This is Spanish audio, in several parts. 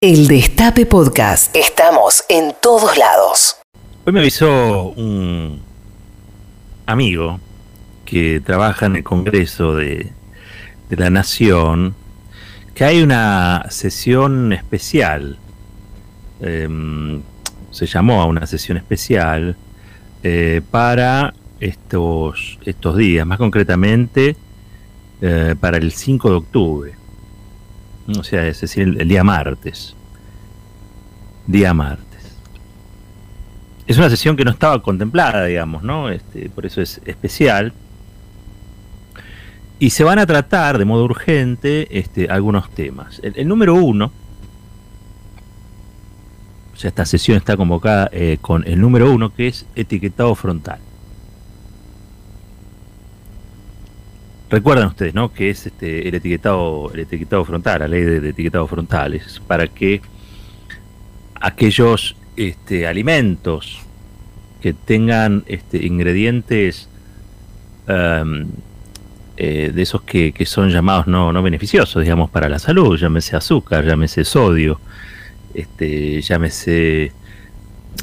El Destape Podcast. Estamos en todos lados. Hoy me avisó un amigo que trabaja en el Congreso de, la Nación que hay una sesión especial. Em, se llamó a una sesión especial eh, para estos, estos días, más concretamente eh, para el 5 de octubre o sea, es decir, el, día martes. Día martes. Es una sesión que no estaba contemplada, digamos, ¿no? Este, por eso es especial. Y se van a tratar de modo urgente este, algunos temas. El, número uno, o sea, esta sesión está convocada eh, con el número uno, que es etiquetado frontal. Recuerdan ustedes, ¿no? Que es este, el etiquetado, el etiquetado frontal, la ley de, etiquetado frontal, es para que aquellos este, alimentos que tengan este, ingredientes em, eh, de esos que, son llamados no, no beneficiosos, digamos, para la salud, llámese azúcar, llámese sodio, este, llámese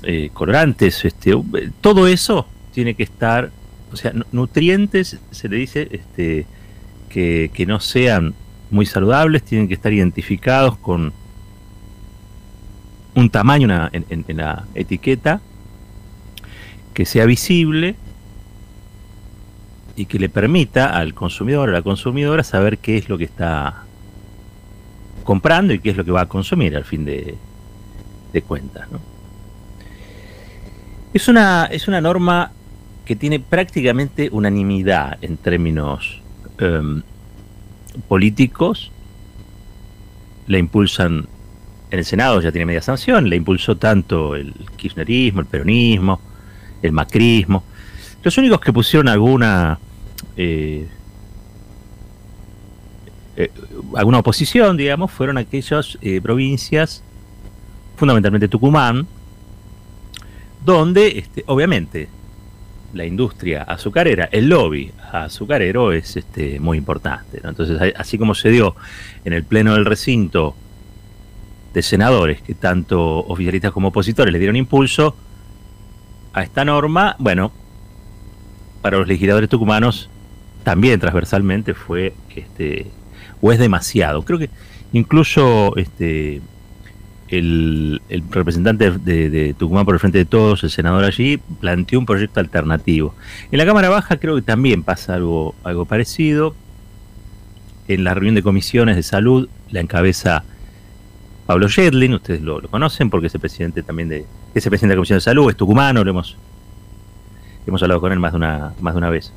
eh, colorantes, este, todo eso tiene que estar o sea, nutrientes se le dice este, que, no sean muy saludables, tienen que estar identificados con un tamaño en, la etiqueta que sea visible y que le permita al consumidor o a la consumidora saber qué es lo que está comprando y qué es lo que va a consumir al fin de, de cuentas. Es, una, es una norma que tiene prácticamente unanimidad en términos em, políticos. La impulsan en el Senado, ya tiene media sanción, la impulsó tanto el kirchnerismo, el peronismo, el macrismo. Los únicos que pusieron alguna eh, eh, alguna oposición, digamos, fueron aquellas eh, provincias, fundamentalmente Tucumán, donde, este, obviamente, la industria azucarera, el lobby azucarero es este, muy importante. Entonces, así como se dio en el pleno del recinto de senadores, que tanto oficialistas como opositores le dieron impulso a esta norma, bueno, para los legisladores tucumanos también transversalmente fue este o es demasiado. Creo que incluso este el, representante de, Tucumán por el Frente de Todos, el senador allí, planteó un proyecto alternativo. En la Cámara Baja creo que también pasa algo, parecido. En la reunión de comisiones de salud la encabeza Pablo Yedlin, ustedes lo, conocen porque es el presidente también de, es el presidente de la Comisión de Salud, es tucumano, lo hemos, hemos hablado con él más de una, más de una vez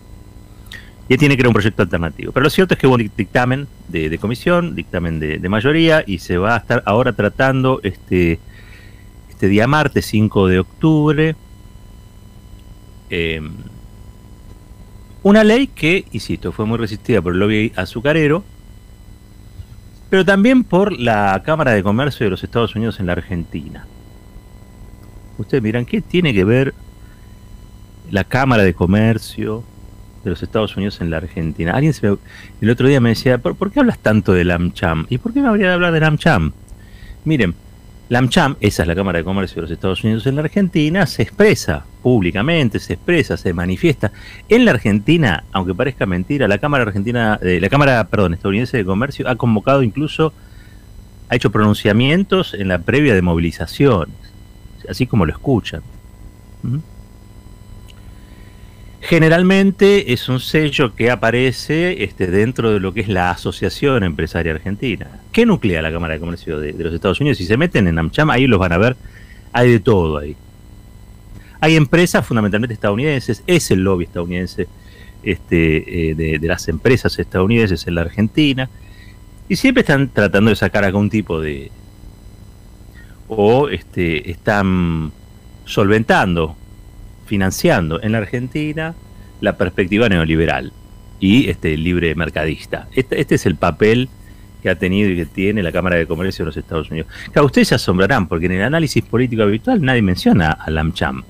y tiene que era un proyecto alternativo. Pero lo cierto es que hubo un dictamen de, comisión, dictamen de, mayoría, y se va a estar ahora tratando este, este día martes 5 de octubre em, una ley que, insisto, fue muy resistida por el lobby azucarero, pero también por la Cámara de Comercio de los Estados Unidos en la Argentina. Ustedes miran, ¿qué tiene que ver la Cámara de Comercio de los Estados Unidos en la Argentina. Alguien el otro día me decía, ¿por, qué hablas tanto del AmCham? ¿Y por qué me habría de hablar del AmCham? Miren, la esa es la Cámara de Comercio de los Estados Unidos en la Argentina, se expresa públicamente, se expresa, se manifiesta. En la Argentina, aunque parezca mentira, la Cámara Argentina, eh, la Cámara, perdón, estadounidense de Comercio ha convocado incluso, ha hecho pronunciamientos en la previa de movilizaciones, así como lo escuchan. Generalmente es un sello que aparece este, dentro de lo que es la Asociación Empresaria Argentina. ¿Qué nuclea la Cámara de Comercio de, los Estados Unidos? Si se meten en AmCham, ahí los van a ver, hay de todo ahí. Hay empresas fundamentalmente estadounidenses, es el lobby estadounidense este, eh, de, las empresas estadounidenses en la Argentina, y siempre están tratando de sacar algún tipo de... o este, están solventando financiando en la Argentina la perspectiva neoliberal y este libre mercadista. Este, este, es el papel que ha tenido y que tiene la Cámara de Comercio de los Estados Unidos. Claro, ustedes se asombrarán porque en el análisis político habitual nadie menciona a Lamcham.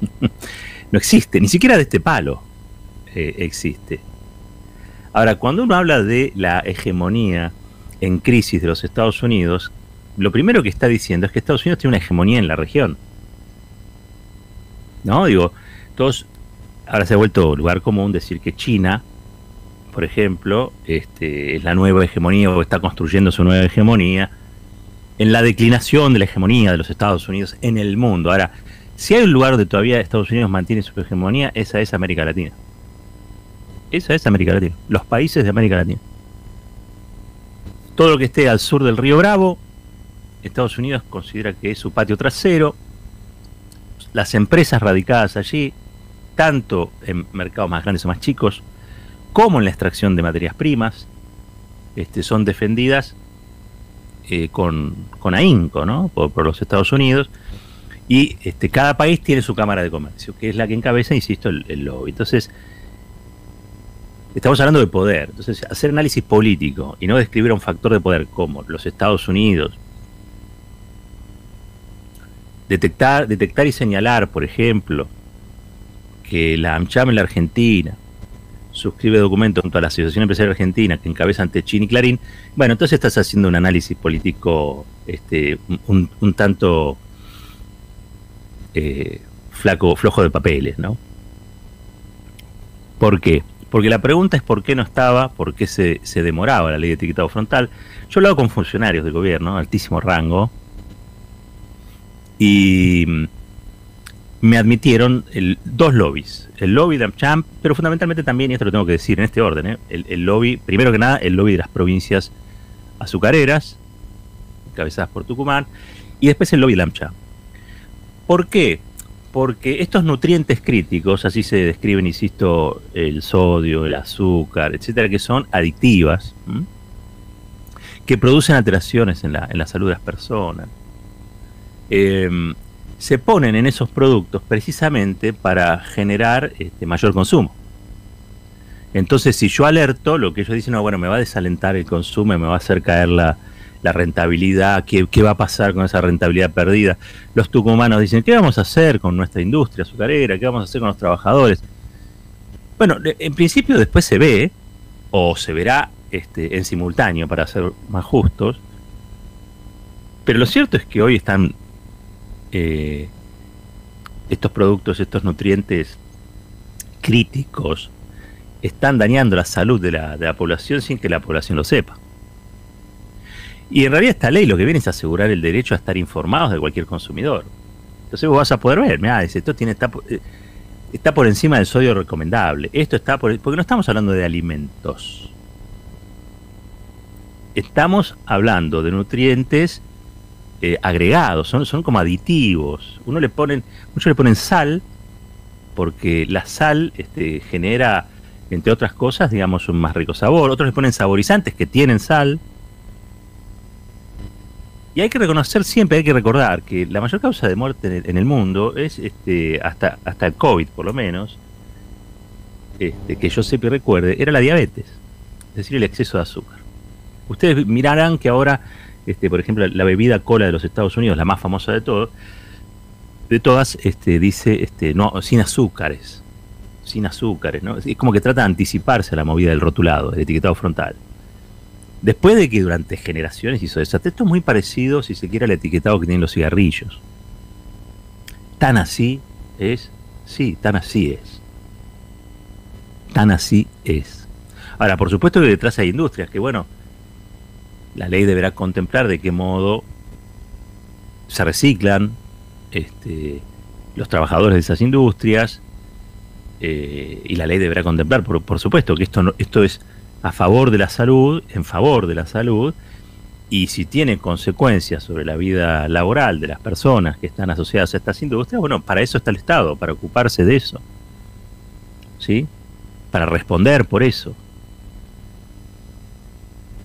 no existe, ni siquiera de este palo eh, existe. Ahora, cuando uno habla de la hegemonía en crisis de los Estados Unidos, lo primero que está diciendo es que Estados Unidos tiene una hegemonía en la región. ¿No? Digo, todos, ahora se ha vuelto lugar común decir que China, por ejemplo, este, es la nueva hegemonía o está construyendo su nueva hegemonía en la declinación de la hegemonía de los Estados Unidos en el mundo. Ahora, si hay un lugar donde todavía Estados Unidos mantiene su hegemonía, esa es América Latina. Esa es América Latina, los países de América Latina. Todo lo que esté al sur del río Bravo, Estados Unidos considera que es su patio trasero. Las empresas radicadas allí, tanto en mercados más grandes o más chicos, como en la extracción de materias primas, este, son defendidas eh, con, con ahínco ¿no? por, los Estados Unidos. Y este, cada país tiene su Cámara de Comercio, que es la que encabeza, insisto, el, el lobby. Entonces, estamos hablando de poder. Entonces, hacer análisis político y no describir a un factor de poder como los Estados Unidos, detectar, detectar y señalar, por ejemplo, que la AmCham en la Argentina suscribe documentos junto a la Asociación Empresarial Argentina que encabeza ante Chini y Clarín, bueno, entonces estás haciendo un análisis político este, un, tanto eh, flaco, flojo de papeles, ¿no? ¿Por qué? Porque la pregunta es por qué no estaba, por qué se, se demoraba la ley de etiquetado frontal. Yo lo hago con funcionarios del gobierno, altísimo rango, y me admitieron dos lobbies, el lobby de pero fundamentalmente también, y esto lo tengo que decir en este orden, ¿eh? el, lobby, primero que nada, el lobby de las provincias azucareras, encabezadas por Tucumán, y después el lobby de. ¿Por qué? Porque estos nutrientes críticos, así se describen, insisto, el sodio, el azúcar, etcétera, que son adictivas, que producen alteraciones en la, en la salud de las personas, Em, se ponen en esos productos precisamente para generar este, mayor consumo. Entonces, si yo alerto, lo que ellos dicen, no, bueno, me va a desalentar el consumo, me va a hacer caer la, rentabilidad, ¿qué, ¿qué, va a pasar con esa rentabilidad perdida? Los tucumanos dicen, ¿qué vamos a hacer con nuestra industria azucarera? ¿Qué vamos a hacer con los trabajadores? Bueno, en principio después se ve, o se verá este, en simultáneo para ser más justos, pero lo cierto es que hoy están eh, estos productos, estos nutrientes críticos, están dañando la salud de la, población sin que la población lo sepa. Y en realidad esta ley lo que viene es asegurar el derecho a estar informados de cualquier consumidor. Entonces vos vas a poder ver, mira, esto tiene, está, eh, está por encima del sodio recomendable. Esto está por... Porque no estamos hablando de alimentos. Estamos hablando de nutrientes eh, agregados, son, son como aditivos. Uno le ponen, muchos le ponen sal, porque la sal este, genera, entre otras cosas, digamos, un más rico sabor. Otros le ponen saborizantes que tienen sal. Y hay que reconocer siempre, hay que recordar que la mayor causa de muerte en el, mundo es, este, hasta, hasta el COVID por lo menos, este, que yo sepa y recuerde, era la diabetes, es decir, el exceso de azúcar. Ustedes mirarán que ahora este, por ejemplo, la bebida cola de los Estados Unidos, la más famosa de todos, de todas, este, dice, este, no, sin azúcares, sin azúcares, ¿no? Es como que trata de anticiparse a la movida del rotulado, del etiquetado frontal. Después de que durante generaciones hizo eso, esto es muy parecido, si se quiere, al etiquetado que tienen los cigarrillos. Tan así es, sí, tan así es. Tan así es. Ahora, por supuesto que detrás hay industrias que, bueno, la ley deberá contemplar de qué modo se reciclan este, los trabajadores de esas industrias eh, y la ley deberá contemplar, por, supuesto, que esto, esto es a favor de la salud, en favor de la salud, y si tiene consecuencias sobre la vida laboral de las personas que están asociadas a estas industrias, bueno, para eso está el Estado, para ocuparse de eso, ¿sí? Para responder por eso.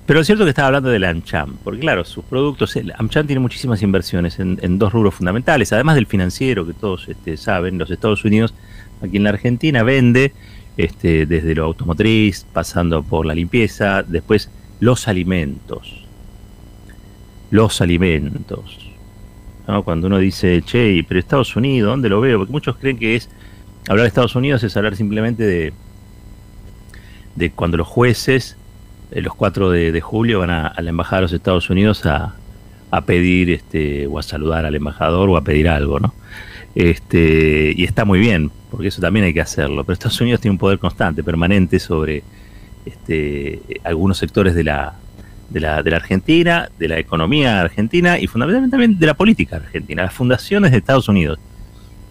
Pero es cierto que estaba hablando de la AmCham, porque claro, sus productos, AmCham tiene muchísimas inversiones en, dos rubros fundamentales, además del financiero que todos este, saben, los Estados Unidos, aquí en la Argentina, vende este, desde lo automotriz, pasando por la limpieza, después los alimentos. Los alimentos. Cuando uno dice, che, pero Estados Unidos, ¿dónde lo veo? Porque muchos creen que es hablar de Estados Unidos es hablar simplemente de, de cuando los jueces los 4 de, julio van a, la Embajada de los Estados Unidos a, a pedir este, o a saludar al embajador o a pedir algo, ¿no? Este, y está muy bien, porque eso también hay que hacerlo. Pero Estados Unidos tiene un poder constante, permanente sobre este, algunos sectores de la, de la, de la Argentina, de la economía argentina y fundamentalmente también de la política argentina. Las fundaciones de Estados Unidos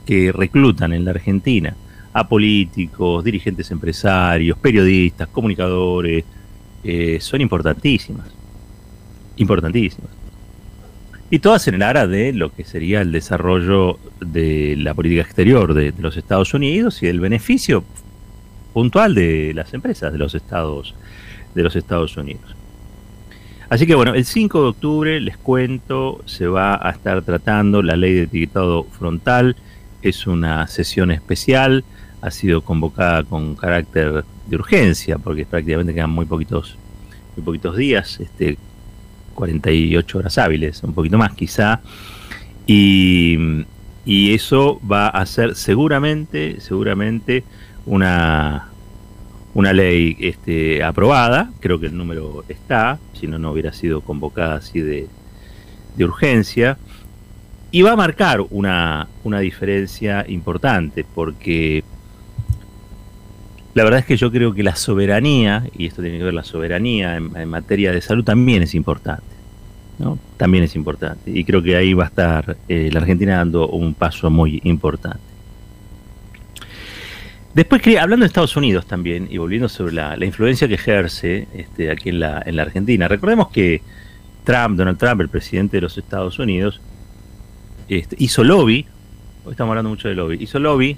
que reclutan en la Argentina a políticos, dirigentes empresarios, periodistas, comunicadores, eh, son importantísimas. Importantísimas. Y todas en el área de lo que sería el desarrollo de la política exterior de, los Estados Unidos y el beneficio puntual de las empresas de los Estados, de los Estados Unidos. Así que bueno, el 5 de octubre, les cuento, se va a estar tratando la ley de etiquetado frontal. Es una sesión especial, ha sido convocada con carácter de urgencia, porque prácticamente quedan muy poquitos, muy poquitos días, este, 48 horas hábiles, un poquito más quizá. Y, y eso va a ser seguramente, seguramente una, una ley este, aprobada, creo que el número está, si no, no hubiera sido convocada así de, de urgencia, y va a marcar una, una, diferencia importante, porque la verdad es que yo creo que la soberanía, y esto tiene que ver la soberanía en, materia de salud, también es importante. ¿no? También es importante. Y creo que ahí va a estar eh, la Argentina dando un paso muy importante. Después, hablando de Estados Unidos también, y volviendo sobre la, la influencia que ejerce este, aquí en la, en la, Argentina, recordemos que Trump, Donald Trump, el presidente de los Estados Unidos, este, hizo lobby, hoy estamos hablando mucho de lobby, hizo lobby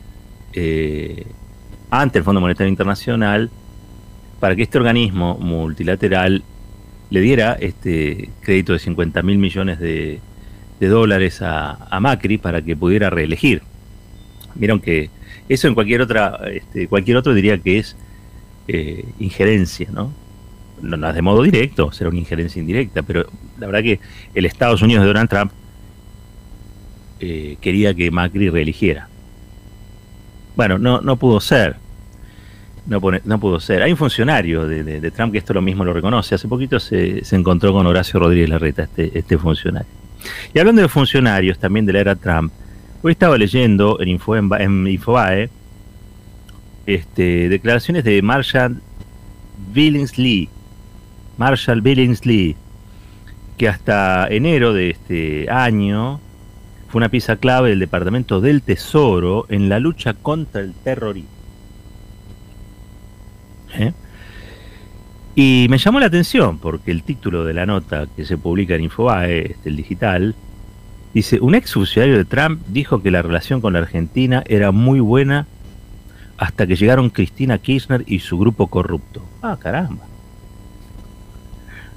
eh, ante el Fondo Monetario Internacional para que este organismo multilateral le diera este crédito de 50 mil millones de, dólares a, a Macri para que pudiera reelegir. Vieron que eso en cualquier otra, este, cualquier otro diría que es eh, injerencia, ¿no? ¿no? No es de modo directo, será una injerencia indirecta, pero la verdad que el Estados Unidos de Donald Trump eh, quería que Macri reeligiera. Bueno, no, no pudo ser. No, pone, no pudo ser. Hay un funcionario de, Trump que esto lo mismo lo reconoce. Hace poquito se, encontró con Horacio Rodríguez Larreta, este, este funcionario. Y hablando de funcionarios también de la era Trump, Hoy estaba leyendo en, Info, en, en Infobae este, declaraciones de Marshall Billingsley, Marshall Billingsley, que hasta enero de este año fue una pieza clave del Departamento del Tesoro en la lucha contra el terrorismo. ¿Eh? Y me llamó la atención porque el título de la nota que se publica en Infobae, este, el digital, Dice, un ex funcionario de Trump dijo que la relación con la Argentina era muy buena hasta que llegaron Cristina Kirchner y su grupo corrupto. Ah, caramba.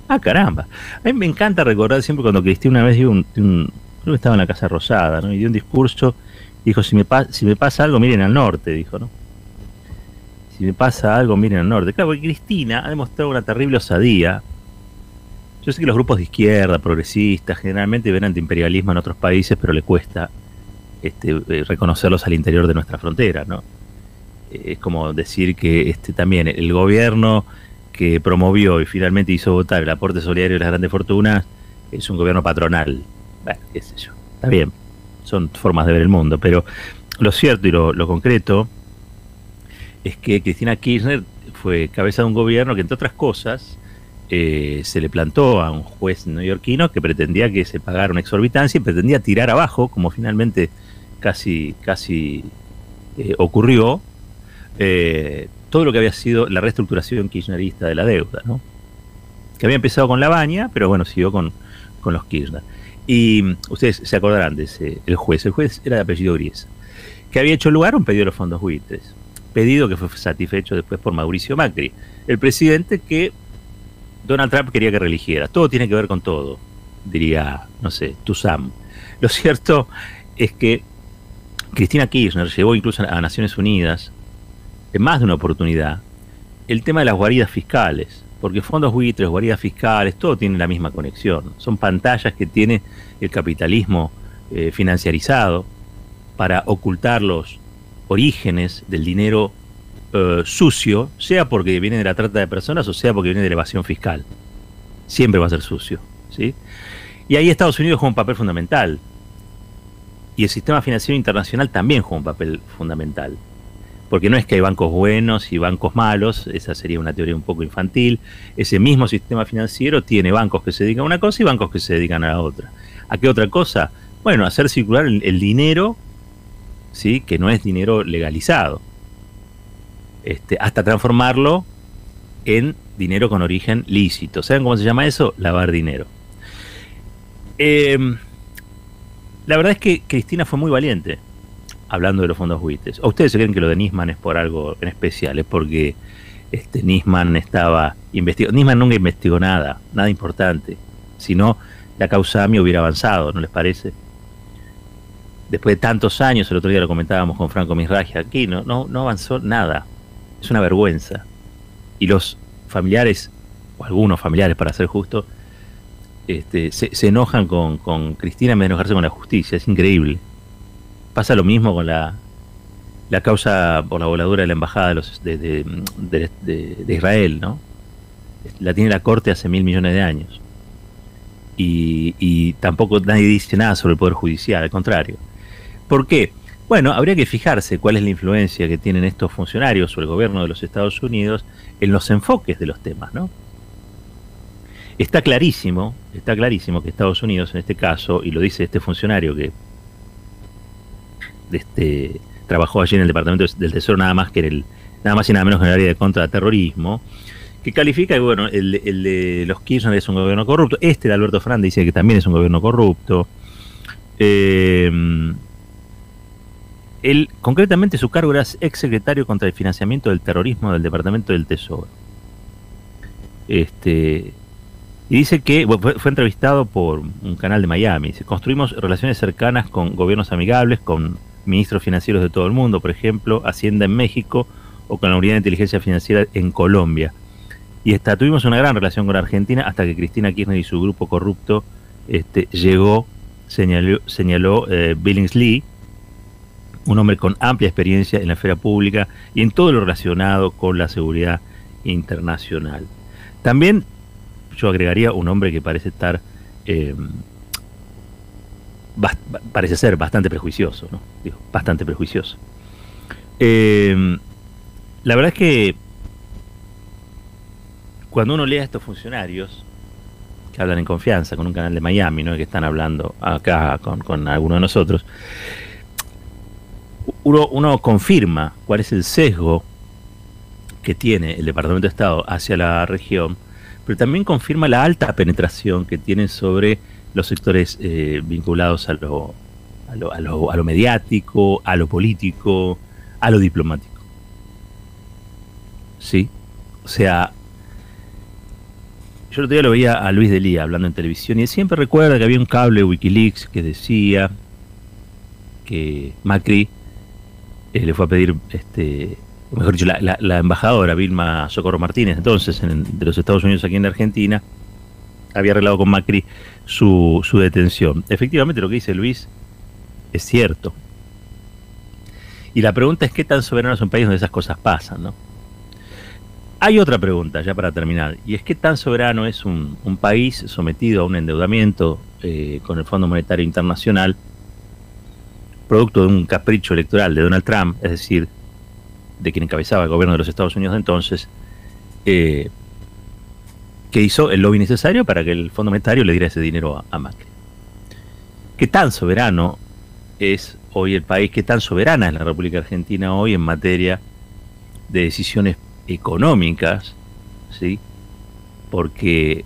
Ah, caramba. A mí me encanta recordar siempre cuando Cristina una vez dio un, un creo que estaba en la Casa Rosada, ¿no? Y dio un discurso, dijo, si me, si me pasa algo, miren al norte, dijo, ¿no? Si me pasa algo, miren al norte. Claro, porque Cristina ha demostrado una terrible osadía yo sé que los grupos de izquierda, progresistas, generalmente ven antiimperialismo en otros países, pero le cuesta este, eh, reconocerlos al interior de nuestra frontera, ¿no? Eh, es como decir que este, también el gobierno que promovió y finalmente hizo votar el aporte solidario de las grandes fortunas es un gobierno patronal. Bueno, qué sé yo. Está bien, son formas de ver el mundo, pero lo cierto y lo, lo concreto es que Cristina Kirchner fue cabeza de un gobierno que, entre otras cosas, eh, se le plantó a un juez neoyorquino que pretendía que se pagara una exorbitancia y pretendía tirar abajo, como finalmente casi, casi eh, ocurrió, eh, todo lo que había sido la reestructuración kirchnerista de la deuda, que había empezado con la baña, pero bueno, siguió con, con los Kirchner. Y mm, ustedes se acordarán de ese, el juez, el juez era de apellido Griesa, que había hecho lugar un pedido de los fondos buitres, pedido que fue satisfecho después por Mauricio Macri, el presidente que Donald Trump quería que religiera. Todo tiene que ver con todo, diría, no sé, Tuzam. Lo cierto es que Cristina Kirchner llevó incluso a Naciones Unidas, en más de una oportunidad, el tema de las guaridas fiscales. Porque fondos buitres, guaridas fiscales, todo tiene la misma conexión. Son pantallas que tiene el capitalismo eh, financiarizado para ocultar los orígenes del dinero uh, sucio, sea porque viene de la trata de personas o sea porque viene de la evasión fiscal. Siempre va a ser sucio. ¿sí? Y ahí Estados Unidos juega un papel fundamental. Y el sistema financiero internacional también juega un papel fundamental. Porque no es que hay bancos buenos y bancos malos, esa sería una teoría un poco infantil. Ese mismo sistema financiero tiene bancos que se dedican a una cosa y bancos que se dedican a la otra. ¿A qué otra cosa? Bueno, hacer circular el, dinero, ¿sí? que no es dinero legalizado, este, hasta transformarlo en dinero con origen lícito. ¿Saben cómo se llama eso? Lavar dinero. Em, la verdad es que Cristina fue muy valiente hablando de los fondos buitres. ¿O ustedes creen que lo de Nisman es por algo en especial? Es porque este, Nisman estaba investigando. Nisman nunca investigó nada, nada importante. Si no, la causa AMI hubiera avanzado, ¿no les parece? Después de tantos años, el otro día lo comentábamos con Franco Misragia, aquí no, no, no avanzó nada. Es una vergüenza. Y los familiares, o algunos familiares para ser justo, este, se, enojan con, Cristina en vez de enojarse con la justicia. Es increíble. Pasa lo mismo con la, la causa por la voladura de la embajada de, los, de, Israel, ¿no? La tiene la corte hace mil millones de años. Y, y, tampoco nadie dice nada sobre el Poder Judicial, al contrario. ¿Por qué? Bueno, habría que fijarse cuál es la influencia que tienen estos funcionarios o el gobierno de los Estados Unidos en los enfoques de los temas, ¿no? Está clarísimo, está clarísimo que Estados Unidos en este caso, y lo dice este funcionario que este, trabajó allí en el Departamento del Tesoro nada más que en el, nada más y nada menos en el área de contraterrorismo, que califica que bueno, el, de los Kirchner es un gobierno corrupto, este de Alberto Fernández dice que también es un gobierno corrupto. Eh, él, concretamente su cargo era ex secretario contra el financiamiento del terrorismo del Departamento del Tesoro. Este, y dice que fue, entrevistado por un canal de Miami. Dice, construimos relaciones cercanas con gobiernos amigables, con ministros financieros de todo el mundo, por ejemplo, Hacienda en México o con la Unidad de Inteligencia Financiera en Colombia. Y tuvimos una gran relación con Argentina hasta que Cristina Kirchner y su grupo corrupto este, llegó, señaló, eh, Billings Lee, un hombre con amplia experiencia en la esfera pública y en todo lo relacionado con la seguridad internacional. También yo agregaría un hombre que parece estar eh, parece ser bastante prejuicioso, ¿no? bastante prejuicioso. Em, la verdad es que cuando uno lee a estos funcionarios que hablan en confianza con un canal de Miami, ¿no? que están hablando acá con, con alguno de nosotros, uno, confirma cuál es el sesgo que tiene el Departamento de Estado hacia la región, pero también confirma la alta penetración que tiene sobre los sectores eh, vinculados a lo, a lo, a, lo, a lo mediático, a lo político, a lo diplomático. ¿Sí? O sea, yo el otro día lo veía a Luis Delía hablando en televisión y él siempre recuerda que había un cable Wikileaks que decía que Macri eh, le fue a pedir, este, mejor dicho, la, la, embajadora Vilma Socorro Martínez, entonces de los Estados Unidos aquí en Argentina, había arreglado con Macri su, su detención. Efectivamente, lo que dice Luis es cierto. Y la pregunta es qué tan soberano es un país donde esas cosas pasan, ¿no? Hay otra pregunta, ya para terminar, y es qué tan soberano es un, un país sometido a un endeudamiento eh, con el Fondo Monetario Internacional, producto de un capricho electoral de Donald Trump, es decir, de quien encabezaba el gobierno de los Estados Unidos de entonces, eh, que hizo el lobby necesario para que el Fondo Monetario le diera ese dinero a, Macri. ¿Qué tan soberano es hoy el país? ¿Qué tan soberana es la República Argentina hoy en materia de decisiones económicas? ¿Sí? Porque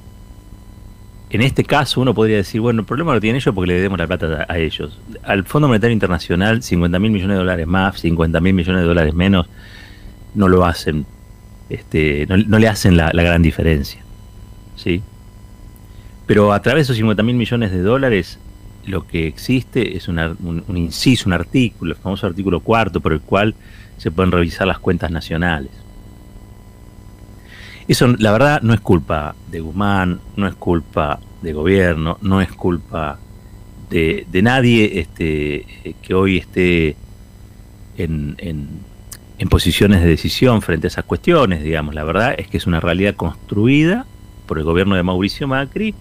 en este caso uno podría decir, bueno, el problema lo tienen ellos porque le debemos la plata a, ellos. Al Fondo Monetario Internacional, 50 mil millones de dólares más, 50 mil millones de dólares menos, no lo hacen, este, no, le hacen la gran diferencia. ¿sí? Pero a través de esos 50 mil millones de dólares, lo que existe es un, un, inciso, un artículo, el famoso artículo cuarto, por el cual se pueden revisar las cuentas nacionales. Eso, la verdad, no es culpa de Guzmán, no es culpa de gobierno, no es culpa de, de nadie este, que hoy esté en, en, posiciones de decisión frente a esas cuestiones, digamos. La verdad es que es una realidad construida por el gobierno de Mauricio Macri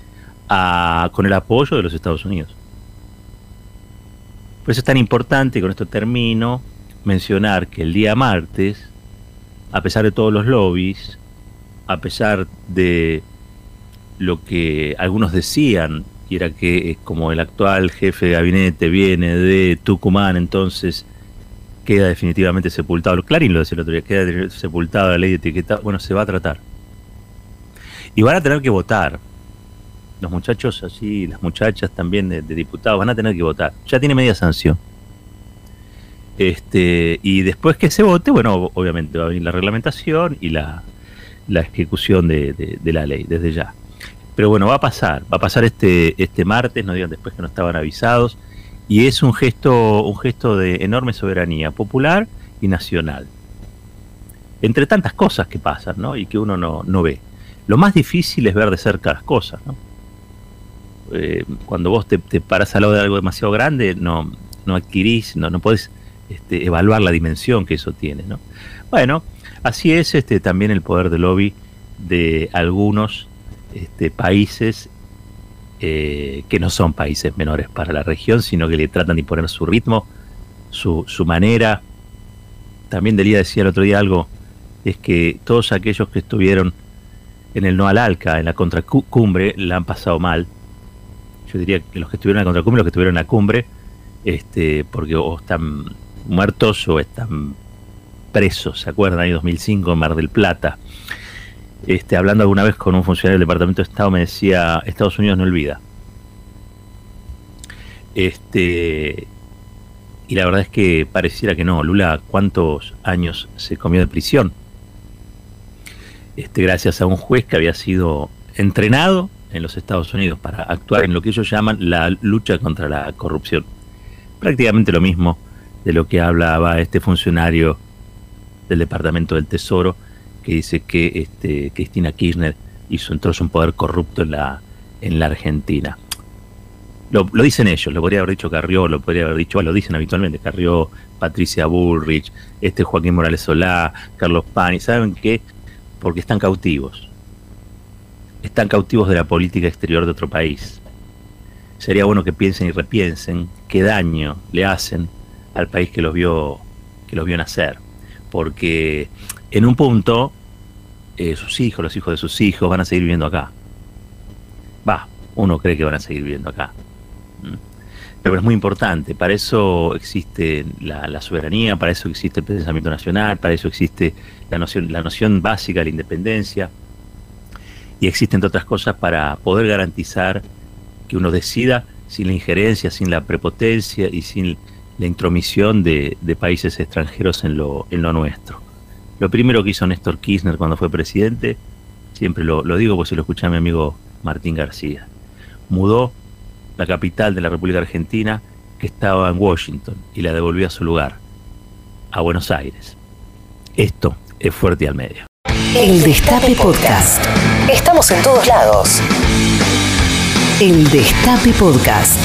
con el apoyo de los Estados Unidos. Por eso es tan importante, con esto termino, mencionar que el día martes, a pesar de todos los lobbies, a pesar de lo que algunos decían, y era que como el actual jefe de gabinete viene de Tucumán, entonces queda definitivamente sepultado. Clarín lo decía el otro día, queda sepultada la ley de etiqueta. Bueno, se va a tratar. Y van a tener que votar. Los muchachos así, las muchachas también de, diputados van a tener que votar. Ya tiene media sanción. Este, y después que se vote, bueno, obviamente va a venir la reglamentación y la, ejecución de, la ley desde ya. Pero bueno, va a pasar, va a pasar este, este martes, no digan después que no estaban avisados y es un gesto, un gesto de enorme soberanía popular y nacional. Entre tantas cosas que pasan, ¿no? Y que uno no, ve. Lo más difícil es ver de cerca las cosas, ¿no? Eh, cuando vos te, te paras al lado de algo demasiado grande, no, no adquirís, no, no podés este, evaluar la dimensión que eso tiene, ¿no? Bueno, así es este, también el poder de lobby de algunos este, países eh, que no son países menores para la región, sino que le tratan de imponer su ritmo, su, su manera. También Delía decía el otro día algo, es que todos aquellos que estuvieron en el no al Alca, en la contracumbre, la han pasado mal. Yo diría que los que estuvieron en la contracumbre, los que estuvieron en la cumbre, este, porque o están muertos o están presos, ¿se acuerdan? Año 2005 en Mar del Plata. Este, hablando alguna vez con un funcionario del Departamento de Estado, me decía, Estados Unidos no olvida. Este, y la verdad es que pareciera que no. Lula, ¿cuántos años se comió de prisión? Este, gracias a un juez que había sido entrenado en los Estados Unidos para actuar en lo que ellos llaman la lucha contra la corrupción. Prácticamente lo mismo de lo que hablaba este funcionario del Departamento del Tesoro que dice que este, Cristina Kirchner hizo entonces un poder corrupto en la, en la Argentina. Lo, dicen ellos, lo podría haber dicho Carrió, lo podría haber dicho, lo dicen habitualmente, Carrió, Patricia Bullrich, este Joaquín Morales Solá, Carlos Pani, ¿saben qué? Porque están cautivos. Están cautivos de la política exterior de otro país. Sería bueno que piensen y repiensen qué daño le hacen al país que los vio, que los vio nacer. Porque en un punto, eh, sus hijos, los hijos de sus hijos, van a seguir viviendo acá. Va, uno cree que van a seguir viviendo acá. ¿Mm? Pero es muy importante, para eso existe la, soberanía, para eso existe el pensamiento nacional, para eso existe la noción, la noción básica de la independencia, y existen entre otras cosas para poder garantizar que uno decida sin la injerencia, sin la prepotencia y sin la intromisión de, países extranjeros en lo, lo nuestro. Lo primero que hizo Néstor Kirchner cuando fue presidente, siempre lo, digo porque se lo escuché a mi amigo Martín García, mudó la capital de la República Argentina, que estaba en Washington, y la devolvió a su lugar, a Buenos Aires. Esto es Fuerte al Medio. El Destape Podcast. Estamos en todos lados. El Destape Podcast.